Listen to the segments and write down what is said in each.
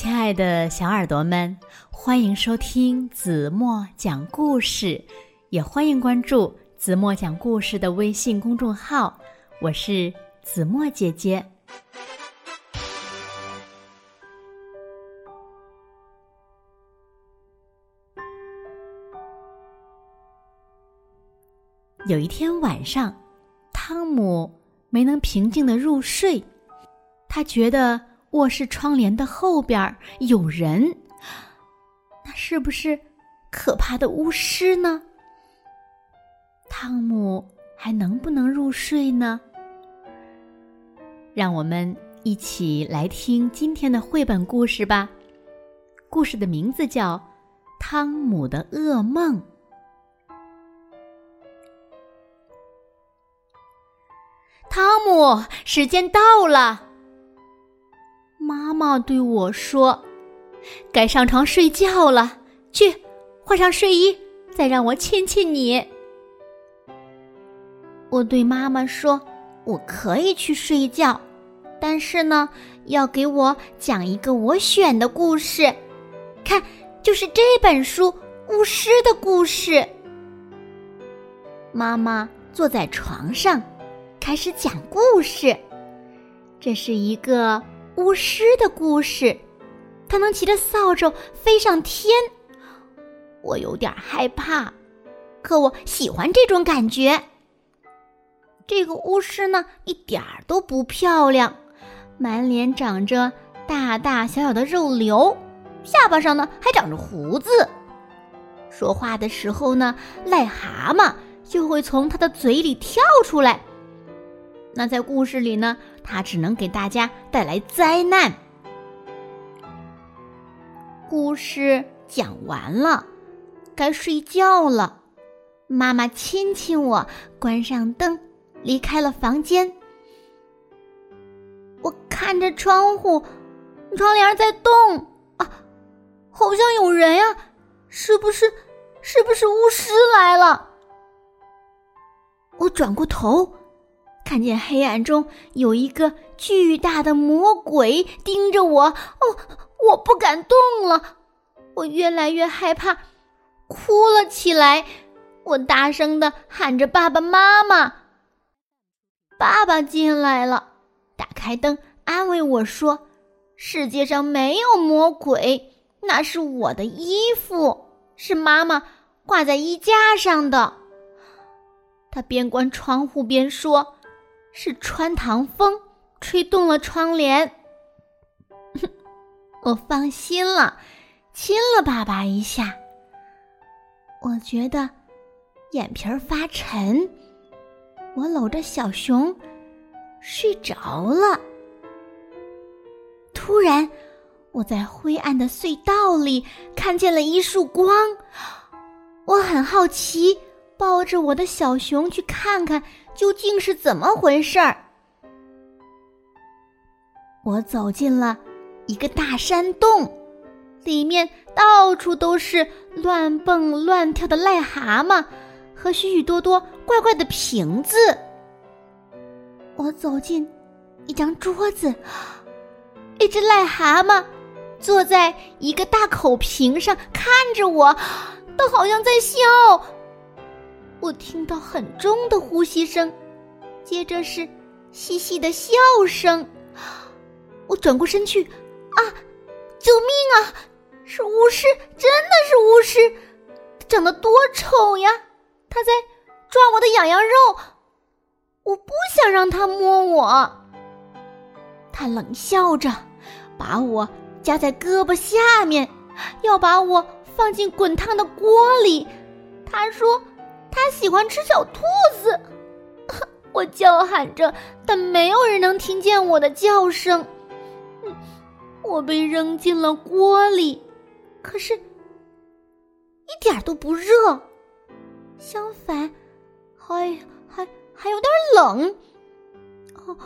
亲爱的小耳朵们，欢迎收听子墨讲故事，也欢迎关注子墨讲故事的微信公众号。我是子墨姐姐。有一天晚上，汤姆没能平静的入睡，他觉得。卧室窗帘的后边有人，那是不是可怕的巫师呢？汤姆还能不能入睡呢？让我们一起来听今天的绘本故事吧。故事的名字叫《汤姆的噩梦》。汤姆，时间到了。妈妈对我说：“该上床睡觉了，去换上睡衣，再让我亲亲你。”我对妈妈说：“我可以去睡觉，但是呢，要给我讲一个我选的故事，看，就是这本书《巫师的故事》。”妈妈坐在床上，开始讲故事。这是一个。巫师的故事，他能骑着扫帚飞上天，我有点害怕，可我喜欢这种感觉。这个巫师呢，一点儿都不漂亮，满脸长着大大小小的肉瘤，下巴上呢还长着胡子，说话的时候呢，癞蛤蟆就会从他的嘴里跳出来。那在故事里呢？他只能给大家带来灾难。故事讲完了，该睡觉了。妈妈亲亲我，关上灯，离开了房间。我看着窗户，窗帘在动啊，好像有人呀！是不是？是不是巫师来了？我转过头。看见黑暗中有一个巨大的魔鬼盯着我，哦，我不敢动了，我越来越害怕，哭了起来。我大声的喊着：“爸爸妈妈！”爸爸进来了，打开灯，安慰我说：“世界上没有魔鬼，那是我的衣服，是妈妈挂在衣架上的。”他边关窗户边说。是穿堂风吹动了窗帘，我放心了，亲了爸爸一下。我觉得眼皮儿发沉，我搂着小熊睡着了。突然，我在灰暗的隧道里看见了一束光，我很好奇，抱着我的小熊去看看。究竟是怎么回事儿？我走进了一个大山洞，里面到处都是乱蹦乱跳的癞蛤蟆和许许多多怪怪的瓶子。我走进一张桌子，一只癞蛤蟆坐在一个大口瓶上看着我，它好像在笑。我听到很重的呼吸声，接着是细细的笑声。我转过身去，啊，救命啊！是巫师，真的是巫师！他长得多丑呀！他在抓我的痒痒肉，我不想让他摸我。他冷笑着，把我夹在胳膊下面，要把我放进滚烫的锅里。他说。他喜欢吃小兔子，我叫喊着，但没有人能听见我的叫声。我被扔进了锅里，可是，一点都不热，相反，还还还有点冷。哦，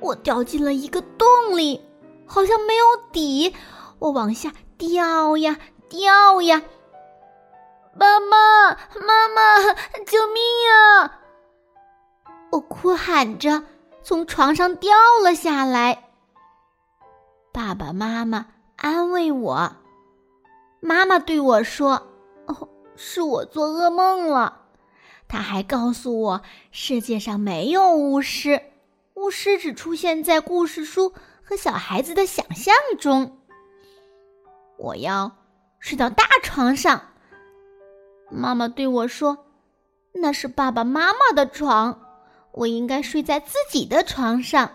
我掉进了一个洞里，好像没有底，我往下掉呀掉呀。妈妈，妈妈，救命呀！我哭喊着从床上掉了下来。爸爸妈妈安慰我。妈妈对我说：“哦，是我做噩梦了。”他还告诉我，世界上没有巫师，巫师只出现在故事书和小孩子的想象中。我要睡到大床上。妈妈对我说：“那是爸爸妈妈的床，我应该睡在自己的床上。”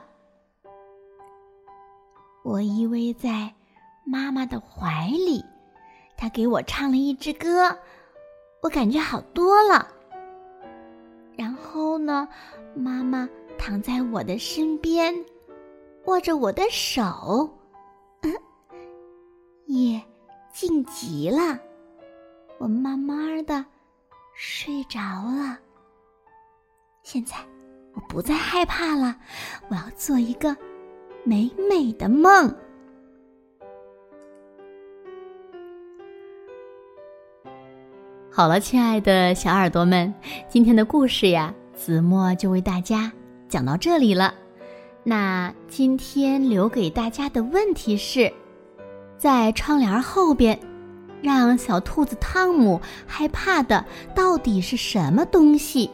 我依偎在妈妈的怀里，她给我唱了一支歌，我感觉好多了。然后呢，妈妈躺在我的身边，握着我的手，夜静极了，我慢慢的睡着了。现在我不再害怕了，我要做一个美美的梦。好了，亲爱的小耳朵们，今天的故事呀，子墨就为大家讲到这里了。那今天留给大家的问题是，在窗帘后边，让小兔子汤姆害怕的到底是什么东西？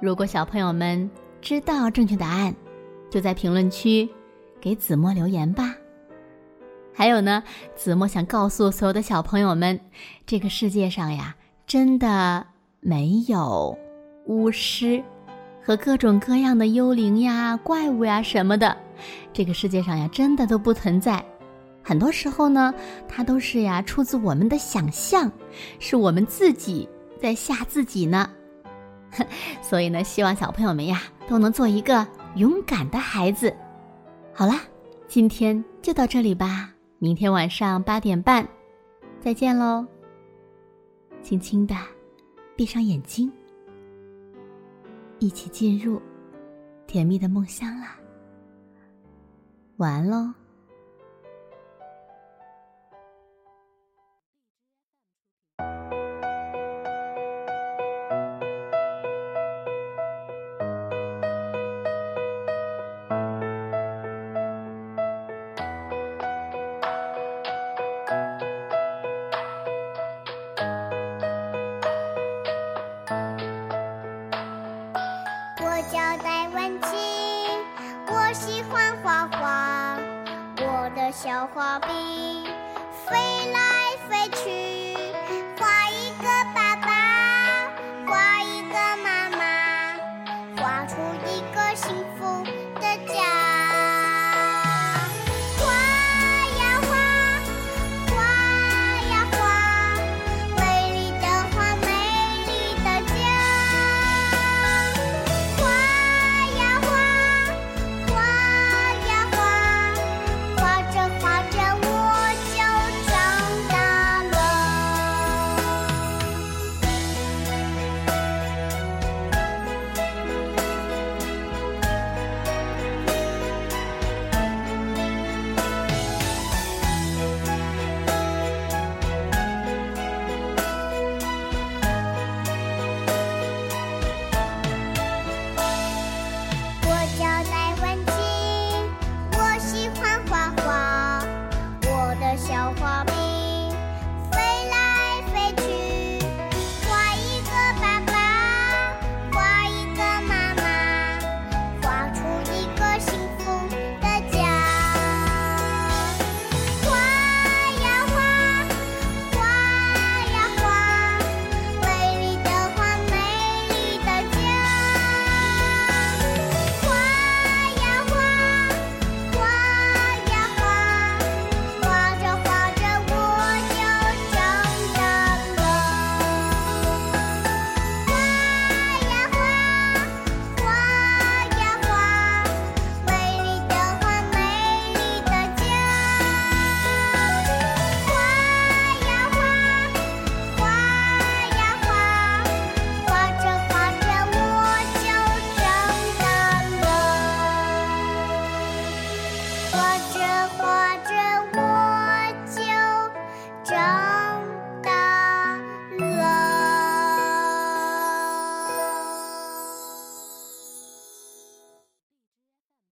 如果小朋友们知道正确答案，就在评论区给子墨留言吧。还有呢，子墨想告诉所有的小朋友们，这个世界上呀，真的没有巫师和各种各样的幽灵呀、怪物呀什么的。这个世界上呀，真的都不存在。很多时候呢，它都是呀出自我们的想象，是我们自己在吓自己呢。所以呢，希望小朋友们呀都能做一个勇敢的孩子。好啦，今天就到这里吧。明天晚上八点半，再见喽！轻轻的闭上眼睛，一起进入甜蜜的梦乡啦！晚安喽！小花瓶飞来飞去。